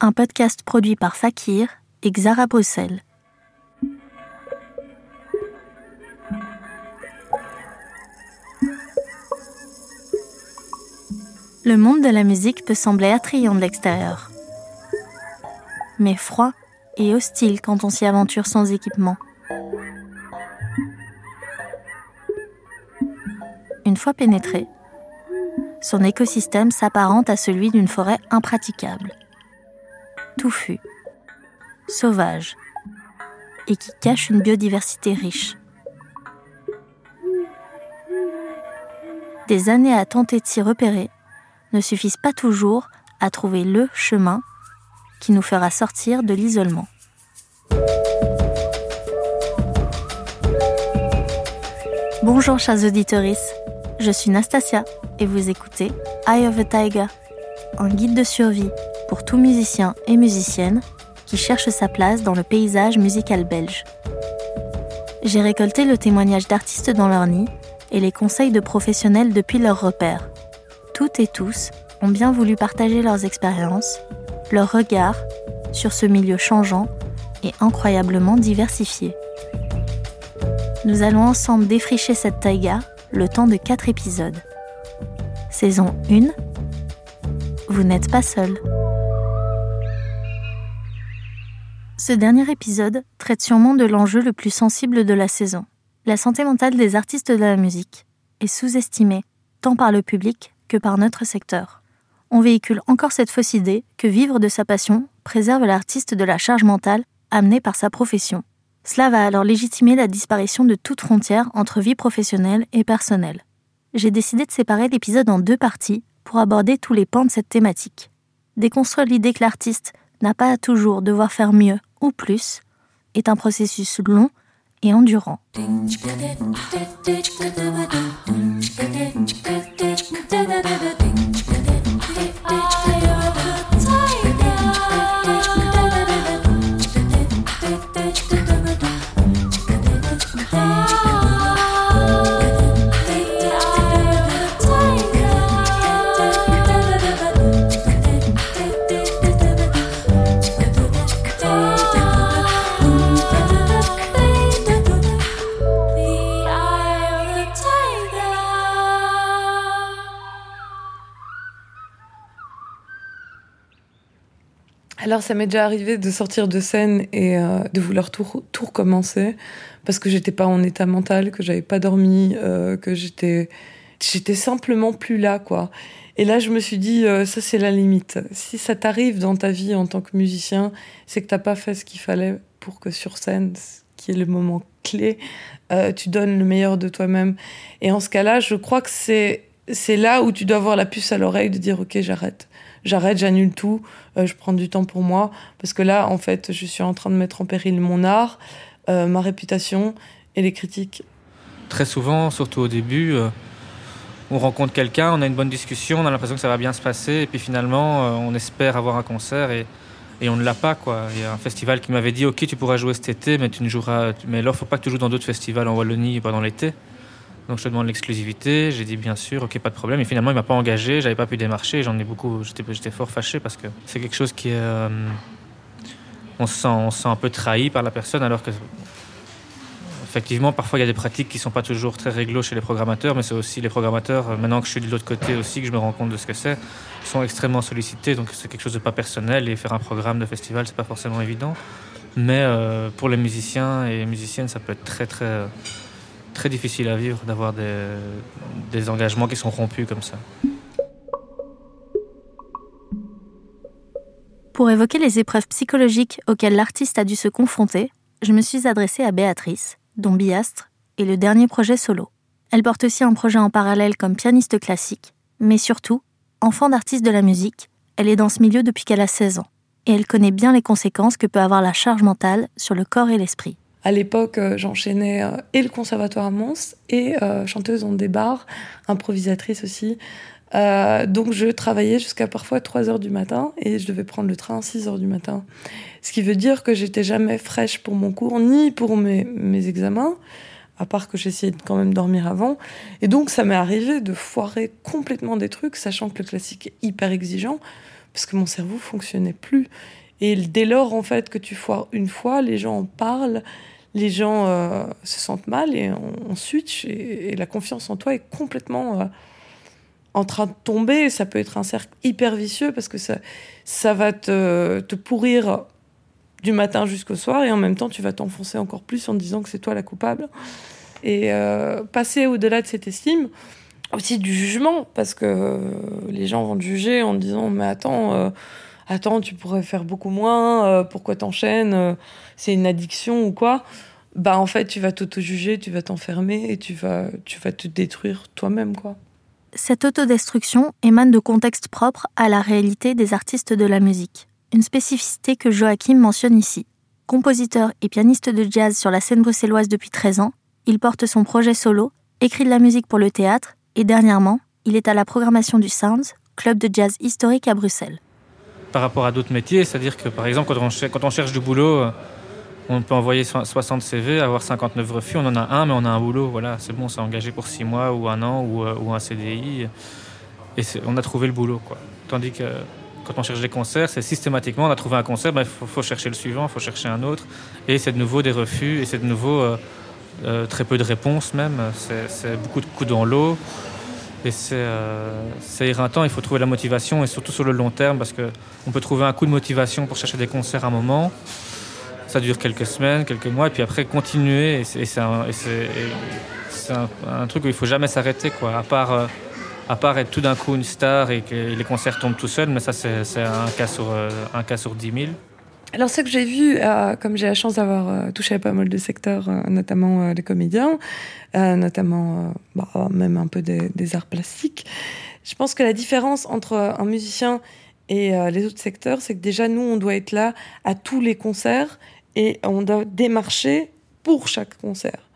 un podcast produit par Fakir et Xara Bruxelles. Le monde de la musique peut sembler attrayant de l'extérieur, mais froid et hostile quand on s'y aventure sans équipement. Une fois pénétré, son écosystème s'apparente à celui d'une forêt impraticable, sauvage, et qui cache une biodiversité riche. Des années à tenter de s'y repérer ne suffisent pas toujours à trouver le chemin qui nous fera sortir de l'isolement. Bonjour chers auditeurs, je suis Nastasia et vous écoutez Eye of a Tiger, un guide de survie pour tout musicien et musicienne qui cherche sa place dans le paysage musical belge. J'ai récolté le témoignage d'artistes dans leur nid et les conseils de professionnels depuis leur repère. Toutes et tous ont bien voulu partager leurs expériences, leurs regards sur ce milieu changeant et incroyablement diversifié. Nous allons ensemble défricher cette taïga le temps de 4 épisodes. Saison 1 Vous n'êtes pas seul. Ce dernier épisode traite sûrement de l'enjeu le plus sensible de la saison. La santé mentale des artistes de la musique est sous-estimée tant par le public que par notre secteur. On véhicule encore cette fausse idée que vivre de sa passion préserve l'artiste de la charge mentale amenée par sa profession. Cela va alors légitimer la disparition de toute frontière entre vie professionnelle et personnelle. J'ai décidé de séparer l'épisode en deux parties pour aborder tous les pans de cette thématique. Déconstruire l'idée que l'artiste n'a pas à toujours devoir faire mieux ou plus est un processus long et endurant. Alors ça m'est déjà arrivé de sortir de scène et euh, de vouloir tout, recommencer parce que j'étais pas en état mental, que j'avais pas dormi, euh, que j'étais j'étais simplement plus là quoi. Et là je me suis dit euh, ça c'est la limite. Si ça t'arrive dans ta vie en tant que musicien, c'est que t'as pas fait ce qu'il fallait pour que sur scène, qui est le moment clé, tu donnes le meilleur de toi-même. Et en ce cas-là, je crois que c'est c'est là où tu dois avoir la puce à l'oreille de dire ok j'arrête j'arrête, j'annule tout, euh, je prends du temps pour moi, parce que là, en fait, je suis en train de mettre en péril mon art, euh, ma réputation et les critiques. Très souvent, surtout au début, euh, on rencontre quelqu'un, on a une bonne discussion, on a l'impression que ça va bien se passer, et puis finalement, on espère avoir un concert et, et on ne l'a pas. Quoi. Il y a un festival qui m'avait dit, ok, tu pourras jouer cet été, mais tu ne joueras, mais alors, faut pas que tu joues dans d'autres festivals en Wallonie pendant l'été. Donc je te demande l'exclusivité. J'ai dit bien sûr, ok, pas de problème. Et finalement, il m'a pas engagé. J'avais pas pu démarcher. J'en ai beaucoup. J'étais fort fâché parce que c'est quelque chose qui est. Euh, on, se sent, on sent un peu trahi par la personne alors que. Effectivement, parfois il y a des pratiques qui sont pas toujours très réglo chez les programmateurs, mais c'est aussi les programmateurs, euh, maintenant que je suis de l'autre côté aussi, que je me rends compte de ce que c'est, sont extrêmement sollicités, donc c'est quelque chose de pas personnel, et faire un programme de festival, c'est pas forcément évident. Mais euh, pour les musiciens et musiciennes, ça peut être très très très difficile à vivre d'avoir des, engagements qui sont rompus comme ça. Pour évoquer les épreuves psychologiques auxquelles l'artiste a dû se confronter, je me suis adressée à Béatrice, dont Biastre est le dernier projet solo. Elle porte aussi un projet en parallèle comme pianiste classique, mais surtout, enfant d'artiste de la musique, elle est dans ce milieu depuis qu'elle a 16 ans, et elle connaît bien les conséquences que peut avoir la charge mentale sur le corps et l'esprit. À l'époque, euh, j'enchaînais euh, et le conservatoire à Mons et euh, chanteuse dans des improvisatrice aussi. donc je travaillais jusqu'à parfois 3 heures du matin et je devais prendre le train à 6 heures du matin. Ce qui veut dire que j'étais jamais fraîche pour mon cours ni pour mes, mes examens, à part que j'essayais de quand même dormir avant. Et donc ça m'est arrivé de foirer complètement des trucs, sachant que le classique est hyper exigeant parce que mon cerveau fonctionnait plus. Et dès lors, en fait, que tu foires une fois, les gens en parlent, les gens euh, se sentent mal et on, switch et, la confiance en toi est complètement euh, en train de tomber. Ça peut être un cercle hyper vicieux parce que ça, ça va te, te pourrir du matin jusqu'au soir et en même temps tu vas t'enfoncer encore plus en disant que c'est toi la coupable. Et euh, passer au-delà de cette estime, aussi du jugement, parce que les gens vont te juger en disant mais attends, attends tu pourrais faire beaucoup moins, euh, pourquoi t'enchaînes, c'est une addiction ou quoi. Bah en fait tu vas t'auto-juger, tu vas t'enfermer et tu vas, tu vas te détruire toi-même quoi. Cette autodestruction émane de contextes propres à la réalité des artistes de la musique une spécificité que Joachim mentionne ici. Compositeur et pianiste de jazz sur la scène bruxelloise depuis 13 ans, il porte son projet solo, écrit de la musique pour le théâtre et dernièrement, il est à la programmation du Sounds, club de jazz historique à Bruxelles. Par rapport à d'autres métiers, c'est-à-dire que par exemple quand on, cherche du boulot, euh, on peut envoyer 60 CV, avoir 59 refus, on en a un mais on a un boulot, voilà, c'est bon, c'est engagé pour 6 mois ou un an ou, euh, un CDI et on a trouvé le boulot. Tandis que quand on cherche des concerts, c'est systématiquement, on a trouvé un concert, il ben, faut, chercher le suivant, il faut chercher un autre. Et c'est de nouveau des refus, et c'est de nouveau euh, très peu de réponses même. C'est beaucoup de coups dans l'eau. Et euh, c'est éreintant, il faut trouver la motivation, et surtout sur le long terme, parce qu'on peut trouver un coup de motivation pour chercher des concerts à un moment. Ça dure quelques semaines, quelques mois, et puis après continuer. Et c'est un, truc où il faut jamais s'arrêter, quoi. À part à part être tout d'un coup une star et que les concerts tombent tout seuls, mais ça c'est un cas sur euh, un cas sur 10 000. Alors ce que j'ai vu, euh, comme j'ai la chance d'avoir euh, touché à pas mal de secteurs, notamment les comédiens, notamment bah, même un peu des, arts plastiques, je pense que la différence entre un musicien et les autres secteurs, c'est que déjà nous, on doit être là à tous les concerts et on doit démarcher pour chaque concert.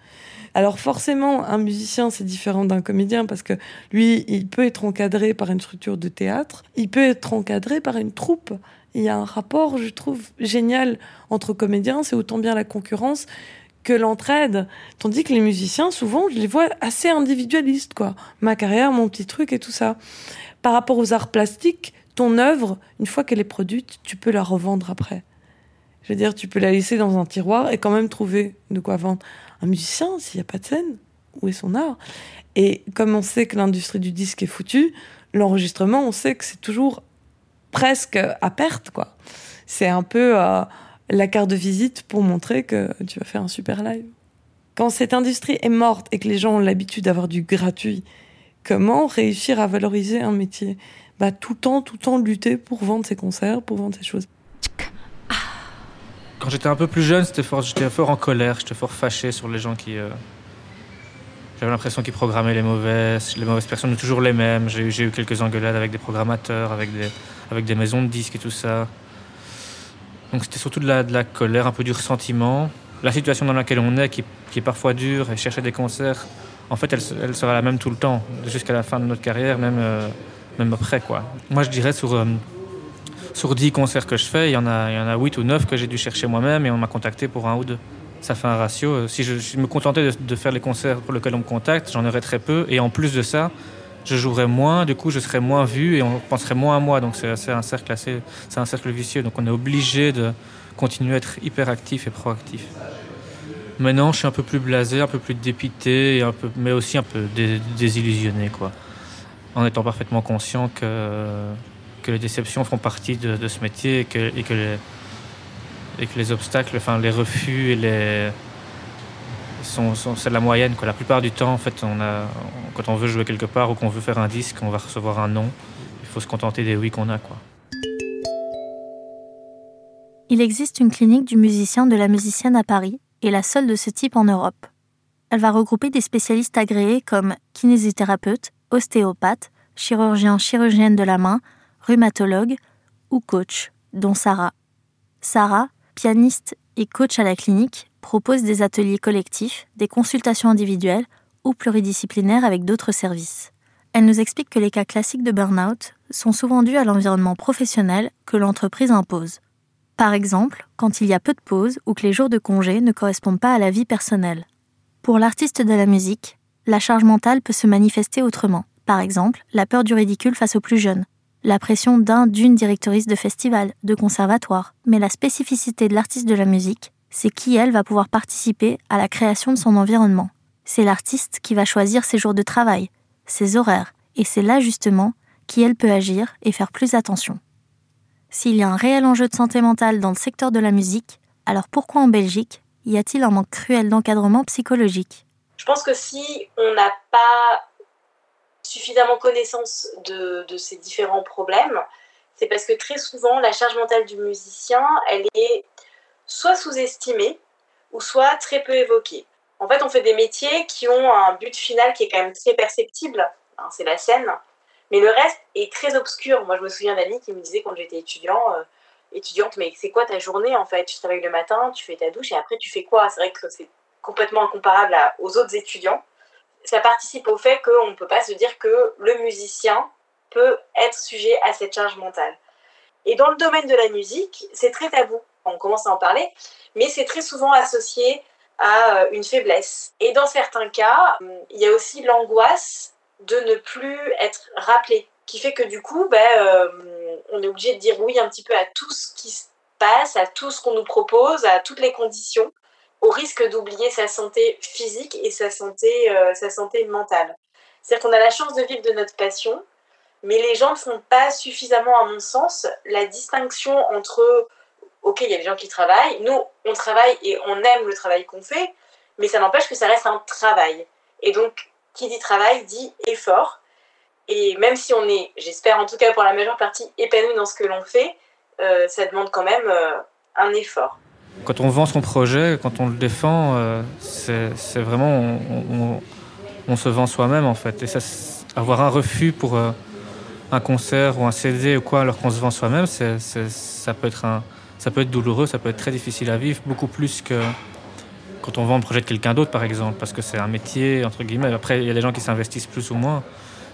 Alors forcément, un musicien, c'est différent d'un comédien parce que lui, il peut être encadré par une structure de théâtre, il peut être encadré par une troupe. Il y a un rapport, je trouve, génial entre comédiens, c'est autant bien la concurrence que l'entraide. Tandis que les musiciens, souvent, je les vois assez individualistes, quoi. Ma carrière, mon petit truc et tout ça. Par rapport aux arts plastiques, ton œuvre, une fois qu'elle est produite, tu peux la revendre après. Je veux dire, tu peux la laisser dans un tiroir et quand même trouver de quoi vendre un musicien, s'il n'y a pas de scène, où est son art? Et comme on sait que l'industrie du disque est foutue, l'enregistrement, on sait que c'est toujours presque à perte, quoi. C'est un peu euh, la carte de visite pour montrer que tu vas faire un super live. Quand cette industrie est morte et que les gens ont l'habitude d'avoir du gratuit, comment réussir à valoriser un métier? Bah, Tout le temps, tout le temps lutter pour vendre ses concerts, pour vendre ses choses. Quand j'étais un peu plus jeune, j'étais fort, fort en colère, j'étais fort fâché sur les gens qui. Euh, j'avais l'impression qu'ils programmaient les mauvaises, les mauvaises personnes, toujours les mêmes. J'ai eu quelques engueulades avec des programmateurs, avec des, avec des maisons de disques et tout ça. Donc c'était surtout de la, de la colère, un peu du ressentiment. La situation dans laquelle on est, qui, est parfois dure, et chercher des concerts, en fait, elle, elle sera la même tout le temps, jusqu'à la fin de notre carrière, même, euh, même après. Quoi. Moi, je dirais sur. Euh, sur 10 concerts que je fais, il y en a, il y en a 8 ou 9 que j'ai dû chercher moi-même et on m'a contacté pour un ou deux. Ça fait un ratio. Si je, me contentais de, faire les concerts pour lesquels on me contacte, j'en aurais très peu. Et en plus de ça, je jouerais moins, du coup je serais moins vu et on penserait moins à moi. Donc c'est un cercle un cercle vicieux. Donc on est obligé de continuer à être hyper actif et proactif. Maintenant, je suis un peu plus blasé, un peu plus dépité, mais aussi un peu désillusionné, quoi. En étant parfaitement conscient que que les déceptions font partie de, ce métier et que, et que, les, et que les obstacles, enfin les refus sont, c'est la moyenne. Quoi. La plupart du temps, en fait, quand on veut jouer quelque part ou qu'on veut faire un disque, on va recevoir un non. Il faut se contenter des oui qu'on a. Il existe une clinique du musicien de la musicienne à Paris et la seule de ce type en Europe. Elle va regrouper des spécialistes agréés comme kinésithérapeute, ostéopathe, chirurgien, chirurgienne de la main, rhumatologue ou coach, dont Sarah. Sarah, pianiste et coach à la clinique, propose des ateliers collectifs, des consultations individuelles ou pluridisciplinaires avec d'autres services. Elle nous explique que les cas classiques de burn-out sont souvent dus à l'environnement professionnel que l'entreprise impose. Par exemple, quand il y a peu de pauses ou que les jours de congé ne correspondent pas à la vie personnelle. Pour l'artiste de la musique, la charge mentale peut se manifester autrement. Par exemple, la peur du ridicule face aux plus jeunes, la pression d'un d'une directrice de festival, de conservatoire, mais la spécificité de l'artiste de la musique, c'est qui elle va pouvoir participer à la création de son environnement. C'est l'artiste qui va choisir ses jours de travail, ses horaires, et c'est là justement qui elle peut agir et faire plus attention. S'il y a un réel enjeu de santé mentale dans le secteur de la musique, alors pourquoi en Belgique y a-t-il un manque cruel d'encadrement psychologique? Je pense que si on n'a pas suffisamment connaissance de, ces différents problèmes, c'est parce que très souvent, la charge mentale du musicien, elle est soit sous-estimée ou soit très peu évoquée. En fait, on fait des métiers qui ont un but final qui est quand même très perceptible, hein, c'est la scène, mais le reste est très obscur. Moi, je me souviens d'amis qui me disaient quand j'étais étudiant, euh, étudiante, mais c'est quoi ta journée en fait? Tu travailles le matin, tu fais ta douche et après tu fais quoi? C'est vrai que c'est complètement incomparable aux autres étudiants ça participe au fait qu'on ne peut pas se dire que le musicien peut être sujet à cette charge mentale. Et dans le domaine de la musique, c'est très tabou. On commence à en parler, mais c'est très souvent associé à euh, une faiblesse. Et dans certains cas, il y a aussi l'angoisse de ne plus être rappelé, qui fait que du coup, ben, euh, on est obligé de dire oui un petit peu à tout ce qui se passe, à tout ce qu'on nous propose, à toutes les conditions au risque d'oublier sa santé physique et sa santé, euh, sa santé mentale. C'est-à-dire qu'on a la chance de vivre de notre passion, mais les gens ne font pas suffisamment, à mon sens, la distinction entre, ok, il y a des gens qui travaillent, nous, on travaille et on aime le travail qu'on fait, mais ça n'empêche que ça reste un travail. Et donc, qui dit travail dit effort. Et même si on est, j'espère en tout cas pour la majeure partie, épanoui dans ce que l'on fait, euh, ça demande quand même euh, un effort. Quand on vend son projet, quand on le défend, euh, c'est vraiment. On, se vend soi-même en fait. Et avoir un refus pour euh, un concert ou un CD ou quoi alors qu'on se vend soi-même, ça, peut être ça peut être douloureux, ça peut être très difficile à vivre, beaucoup plus que quand on vend le projet de quelqu'un d'autre par exemple, parce que c'est un métier, entre guillemets. Après, il y a des gens qui s'investissent plus ou moins.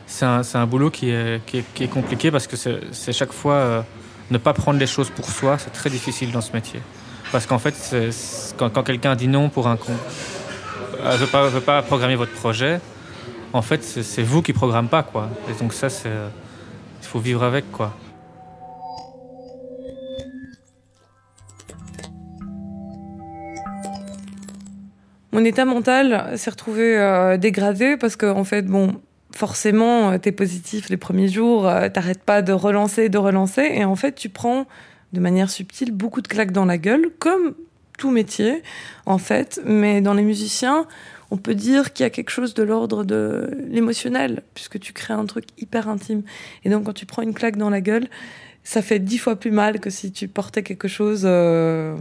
C'est un, boulot qui est, qui est, compliqué parce que c'est chaque fois euh, ne pas prendre les choses pour soi, c'est très difficile dans ce métier. Parce qu'en fait, quand, quelqu'un dit non pour un con, ne euh, veut pas, programmer votre projet, en fait, c'est vous qui programme pas, quoi. Et donc ça, c'est, il faut vivre avec, quoi. Mon état mental s'est retrouvé euh, dégradé parce que, en fait, bon, forcément, euh, tu es positif les premiers jours, t'arrêtes pas de relancer, de relancer, et en fait, tu prends de manière subtile beaucoup de claques dans la gueule, comme tout métier en fait. Mais dans les musiciens, on peut dire qu'il y a quelque chose de l'ordre de l'émotionnel, puisque tu crées un truc hyper intime. Et donc quand tu prends une claque dans la gueule, ça fait dix fois plus mal que si tu portais quelque chose euh,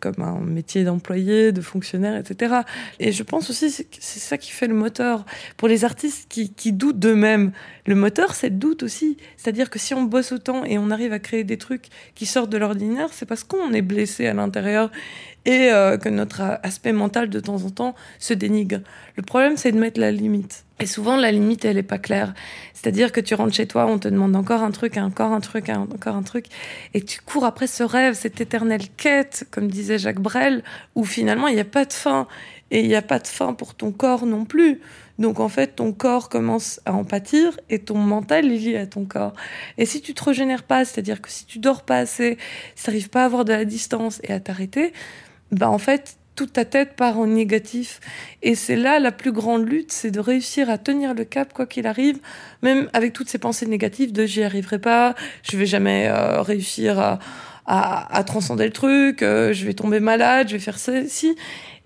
comme un métier d'employé, de fonctionnaire, etc. Et je pense aussi c'est ça qui fait le moteur. Pour les artistes qui, qui doutent d'eux-mêmes, le moteur, c'est le doute aussi. C'est-à-dire que si on bosse autant et on arrive à créer des trucs qui sortent de l'ordinaire, c'est parce qu'on est blessé à l'intérieur et euh, que notre aspect mental de temps en temps se dénigre. Le problème, c'est de mettre la limite. Et souvent, la limite, elle n'est pas claire. C'est-à-dire que tu rentres chez toi, on te demande encore un truc, encore un truc, encore un truc, et tu cours après ce rêve, cette éternelle quête, comme disait Jacques Brel, où finalement, il n'y a pas de fin. Et il n'y a pas de fin pour ton corps non plus. Donc en fait, ton corps commence à en pâtir et ton mental est lié à ton corps. Et si tu te régénères pas, c'est-à-dire que si tu dors pas assez, si tu n'arrives pas à avoir de la distance et à t'arrêter, bah en fait, toute ta tête part en négatif. Et c'est là la plus grande lutte, c'est de réussir à tenir le cap quoi qu'il arrive, même avec toutes ces pensées négatives de j'y arriverai pas, je vais jamais euh, réussir à, à, transcender le truc, euh, je vais tomber malade, je vais faire ceci.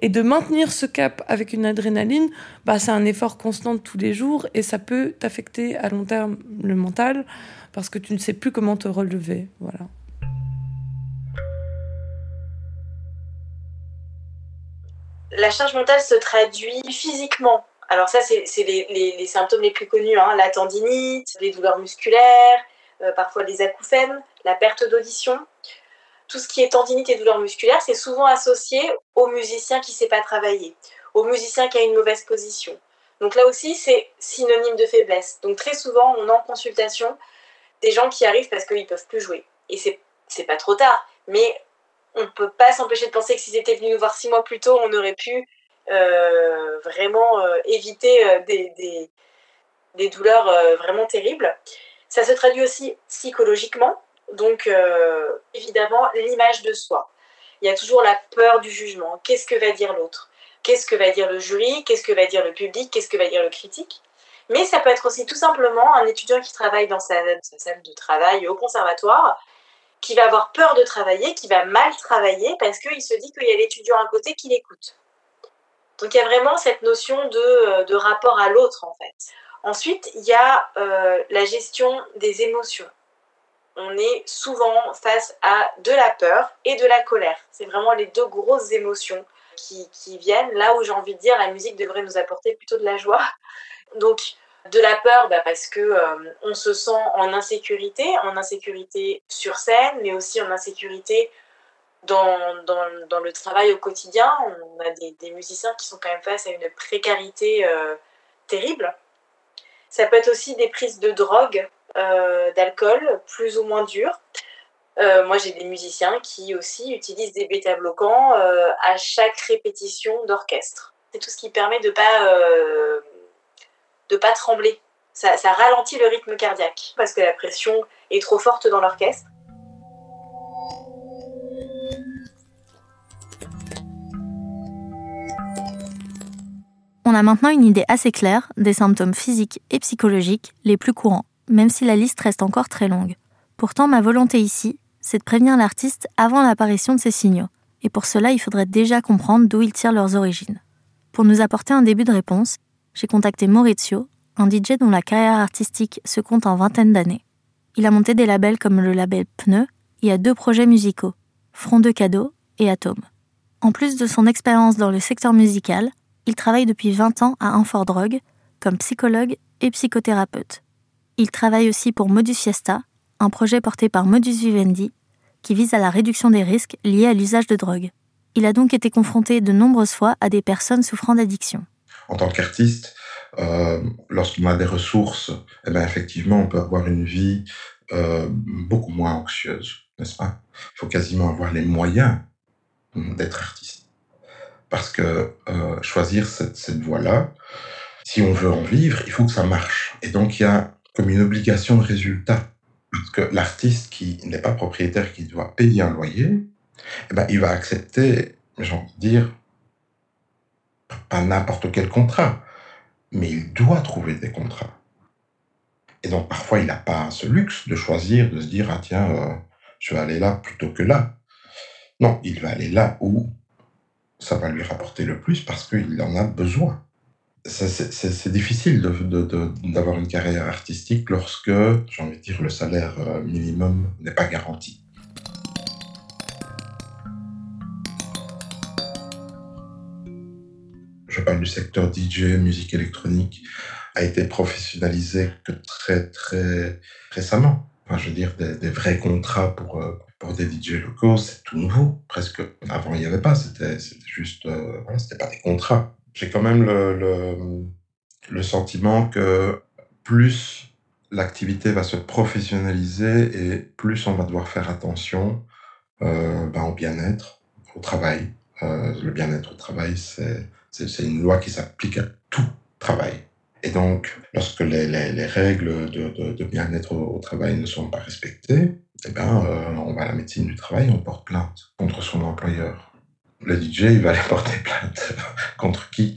Et de maintenir ce cap avec une adrénaline, bah, c'est un effort constant tous les jours et ça peut t'affecter à long terme le mental parce que tu ne sais plus comment te relever. Voilà. La charge mentale se traduit physiquement. Alors ça, c'est les, symptômes les plus connus, hein. la tendinite, les douleurs musculaires, euh, parfois les acouphènes, la perte d'audition. Tout ce qui est tendinite et douleurs musculaires, c'est souvent associé au musicien qui ne sait pas travailler, au musicien qui a une mauvaise position. Donc là aussi, c'est synonyme de faiblesse. Donc très souvent, on a en consultation des gens qui arrivent parce qu'ils ne peuvent plus jouer. Et c'est pas trop tard, mais on ne peut pas s'empêcher de penser que s'ils étaient venus nous voir six mois plus tôt, on aurait pu euh, vraiment euh, éviter euh, des, des, douleurs vraiment terribles. Ça se traduit aussi psychologiquement, donc évidemment l'image de soi. Il y a toujours la peur du jugement. Qu'est-ce que va dire l'autre? Qu'est-ce que va dire le jury? Qu'est-ce que va dire le public? Qu'est-ce que va dire le critique? Mais ça peut être aussi tout simplement un étudiant qui travaille dans sa, sa salle de travail au conservatoire, qui va avoir peur de travailler, qui va mal travailler parce qu'il se dit qu'il y a l'étudiant à côté qui l'écoute. Donc il y a vraiment cette notion de, euh, de rapport à l'autre en fait. Ensuite, il y a euh, la gestion des émotions. On est souvent face à de la peur et de la colère. C'est vraiment les deux grosses émotions qui, qui viennent. Là où j'ai envie de dire, la musique devrait nous apporter plutôt de la joie. Donc, de la peur bah parce que euh, on se sent en insécurité, en insécurité sur scène, mais aussi en insécurité dans, dans, le travail au quotidien, on a des, musiciens qui sont quand même face à une précarité euh, terrible. Ça peut être aussi des prises de drogue, euh, d'alcool, plus ou moins dures. Moi, j'ai des musiciens qui aussi utilisent des bêta-bloquants à chaque répétition d'orchestre. C'est tout ce qui permet de ne pas, de pas trembler. Ça, ça ralentit le rythme cardiaque parce que la pression est trop forte dans l'orchestre. On a maintenant une idée assez claire des symptômes physiques et psychologiques les plus courants, même si la liste reste encore très longue. Pourtant, ma volonté ici, c'est de prévenir l'artiste avant l'apparition de ces signaux, et pour cela, il faudrait déjà comprendre d'où ils tirent leurs origines. Pour nous apporter un début de réponse, j'ai contacté Maurizio, un DJ dont la carrière artistique se compte en vingtaine d'années. Il a monté des labels comme le label Pneu et a deux projets musicaux, Front de Cadeau et Atome. En plus de son expérience dans le secteur musical, il travaille depuis 20 ans à Infordrogue comme psychologue et psychothérapeute. Il travaille aussi pour Modus Fiesta, un projet porté par Modus Vivendi qui vise à la réduction des risques liés à l'usage de drogue. Il a donc été confronté de nombreuses fois à des personnes souffrant d'addiction. En tant qu'artiste, euh, lorsqu'on a des ressources, eh bien, effectivement, on peut avoir une vie euh, beaucoup moins anxieuse, n'est-ce pas? Il faut quasiment avoir les moyens d'être artiste. Parce que euh, choisir cette, cette voie-là, si on veut en vivre, il faut que ça marche. Et donc, il y a comme une obligation de résultat. Parce que l'artiste qui n'est pas propriétaire, qui doit payer un loyer, eh ben, il va accepter, j'ai envie de dire, pas n'importe quel contrat, mais il doit trouver des contrats. Et donc parfois, il n'a pas ce luxe de choisir, de se dire, ah tiens, euh, je vais aller là plutôt que là. Non, il va aller là où ça va lui rapporter le plus parce qu'il en a besoin. C'est difficile d'avoir une carrière artistique lorsque, j'ai envie de dire, le salaire euh, minimum n'est pas garanti. Je parle du secteur DJ, musique électronique, a été professionnalisé que très très récemment. Je veux dire, des, des vrais contrats pour, euh, pour des DJ locaux, c'est tout nouveau. Presque avant, il n'y avait pas. C'était juste, euh, voilà, c'était pas des contrats j'ai quand même le, le, le, sentiment que plus l'activité va se professionnaliser et plus on va devoir faire attention euh, ben, au bien-être au travail. Euh, le bien-être au travail, c'est une loi qui s'applique à tout travail. Et donc, lorsque les, les, les règles de, de, bien-être au, travail ne sont pas respectées, eh ben, euh, on va à la médecine du travail, on porte plainte contre son employeur le DJ, il va aller porter plainte. Contre qui?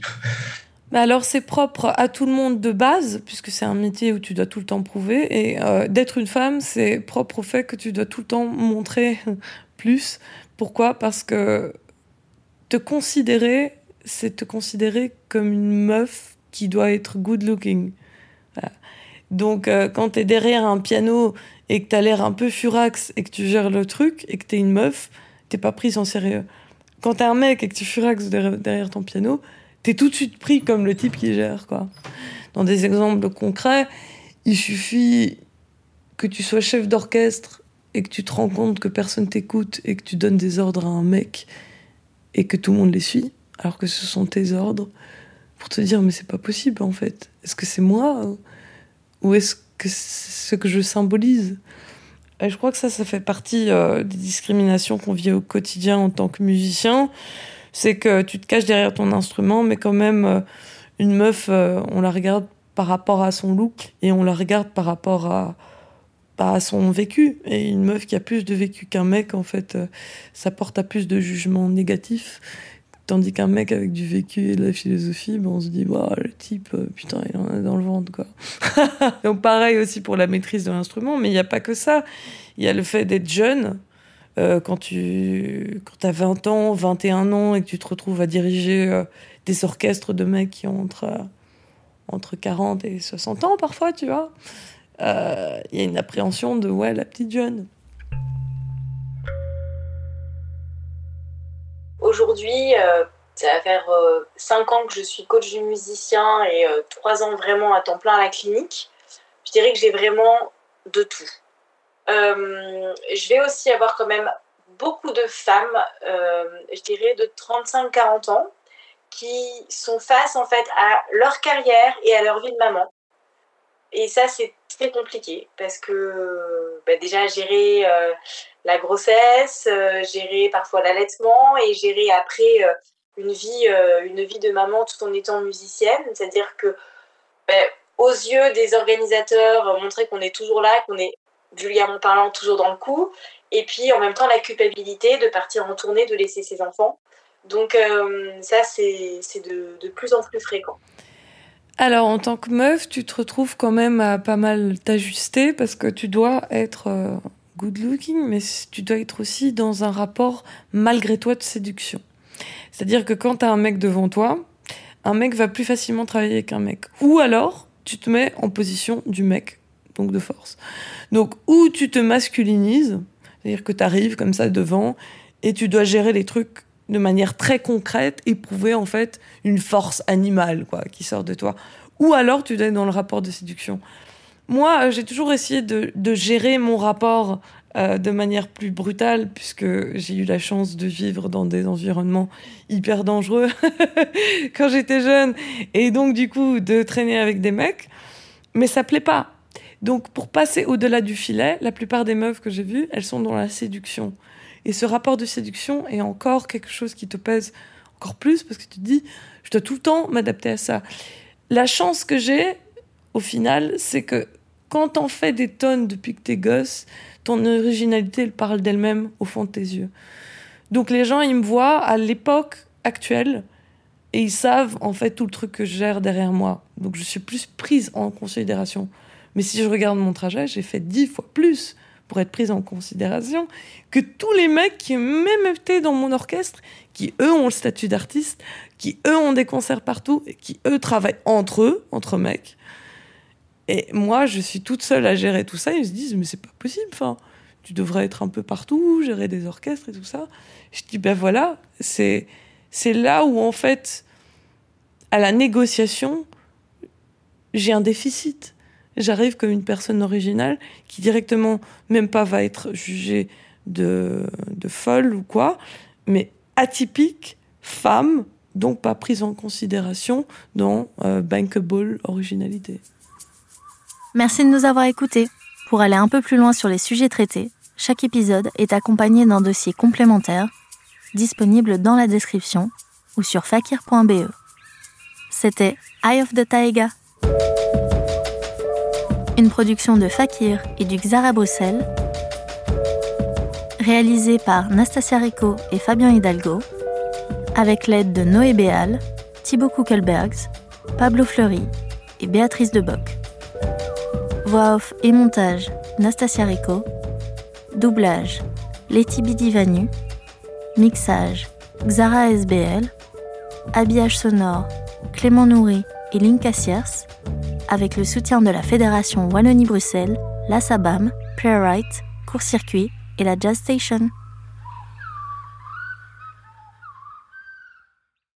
Bah alors c'est propre à tout le monde de base, puisque c'est un métier où tu dois tout le temps prouver. Et euh, d'être une femme, c'est propre au fait que tu dois tout le temps montrer plus. Pourquoi? Parce que te considérer, c'est te considérer comme une meuf qui doit être good looking. Donc euh, quand tu es derrière un piano et que tu as l'air un peu furax et que tu gères le truc et que tu es une meuf, t'es pas prise en sérieux quand t'es un mec et que tu furaxes derrière ton piano, t'es tout de suite pris comme le type qui gère, quoi. Dans des exemples concrets, il suffit que tu sois chef d'orchestre et que tu te rends compte que personne t'écoute et que tu donnes des ordres à un mec et que tout le monde les suit, alors que ce sont tes ordres, pour te dire mais c'est pas possible en fait. Est-ce que c'est moi ou est-ce que c'est ce que je symbolise? Et je crois que ça, ça fait partie euh, des discriminations qu'on vit au quotidien en tant que musicien. C'est que tu te caches derrière ton instrument, mais quand même, euh, une meuf, euh, on la regarde par rapport à son look et on la regarde par rapport à, à son vécu. Et une meuf qui a plus de vécu qu'un mec, en fait, ça porte à plus de jugements négatifs. Tandis qu'un mec avec du vécu et de la philosophie, ben on se dit, bah, le type, euh, putain, il en a dans le ventre, quoi. Donc pareil aussi pour la maîtrise de l'instrument, mais il n'y a pas que ça. Il y a le fait d'être jeune. Euh, quand tu quand as 20 ans, 21 ans et que tu te retrouves à diriger des orchestres de mecs qui ont entre, entre 40 et 60 ans parfois, tu vois il euh, y a une appréhension de ouais, la petite jeune. Aujourd'hui, euh, ça va faire 5 euh, ans que je suis coach du musicien et 3 ans vraiment à temps plein à la clinique. Je dirais que j'ai vraiment de tout. je vais aussi avoir quand même beaucoup de femmes, je dirais de 35-40 ans, qui sont face en fait à leur carrière et à leur vie de maman. Et ça, c'est très compliqué parce que bah, déjà gérer euh, la grossesse, euh, gérer parfois l'allaitement et gérer après euh, une, vie, une vie de maman tout en étant musicienne. C'est-à-dire que bah, aux yeux des organisateurs, montrer qu'on est toujours là, qu'on est vulgairement parlant toujours dans le coup. Et puis en même temps la culpabilité de partir en tournée, de laisser ses enfants. Donc ça, c'est de, de plus en plus fréquent. Alors, en tant que meuf, tu te retrouves quand même à pas mal t'ajuster parce que tu dois être euh, good looking, mais tu dois être aussi dans un rapport malgré toi de séduction. C'est-à-dire que quand tu as un mec devant toi, un mec va plus facilement travailler qu'un mec. Ou alors, tu te mets en position du mec, donc de force. Donc, ou tu te masculinises, c'est-à-dire que tu arrives comme ça devant et tu dois gérer les trucs de manière très concrète, éprouver en fait une force animale quoi, qui sort de toi. Ou alors tu es dans le rapport de séduction. Moi, euh, j'ai toujours essayé de, gérer mon rapport euh, de manière plus brutale, puisque j'ai eu la chance de vivre dans des environnements hyper dangereux quand j'étais jeune, et donc du coup de traîner avec des mecs. Mais ça plaît pas. Donc pour passer au-delà du filet, la plupart des meufs que j'ai vues, elles sont dans la séduction. Et ce rapport de séduction est encore quelque chose qui te pèse encore plus parce que tu te dis, je dois tout le temps m'adapter à ça. La chance que j'ai, au final, c'est que quand t'en fais des tonnes depuis que t'es gosse, ton originalité, elle parle d'elle-même au fond de tes yeux. Donc les gens, ils me voient à l'époque actuelle et ils savent en fait tout le truc que je gère derrière moi. Donc je suis plus prise en considération. Mais si je regarde mon trajet, j'ai fait dix fois plus pour être prise en considération que tous les mecs qui même été dans mon orchestre, qui eux ont le statut d'artiste, qui eux ont des concerts partout, et qui eux travaillent entre eux, entre mecs. Et moi, je suis toute seule à gérer tout ça. Ils se disent, mais c'est pas possible. Enfin, tu devrais être un peu partout, gérer des orchestres et tout ça. Je dis, ben voilà, c'est c'est là où en fait, à la négociation, j'ai un déficit j'arrive comme une personne originale qui directement, même pas va être jugée de, de folle ou quoi, mais atypique, femme, donc pas prise en considération dans euh, bankable originalité. Merci de nous avoir écoutés. Pour aller un peu plus loin sur les sujets traités, chaque épisode est accompagné d'un dossier complémentaire disponible dans la description ou sur fakir.be. C'était Eye of the Taiga une production de Fakir et du Xara Bruxelles, réalisée par Nastasia Rico et Fabien Hidalgo, avec l'aide de Noé Béal, Thibaut Kuckelbergs, Pablo Fleury et Béatrice Deboc. Voix off et montage Nastasia Rico, doublage Letty Bidivanu, mixage Xara SBL, habillage sonore Clément Nourri et Linka Sierce, avec le soutien de la Fédération Wallonie-Bruxelles, la SABAM, Playwright, Court-Circuit et la Jazz Station.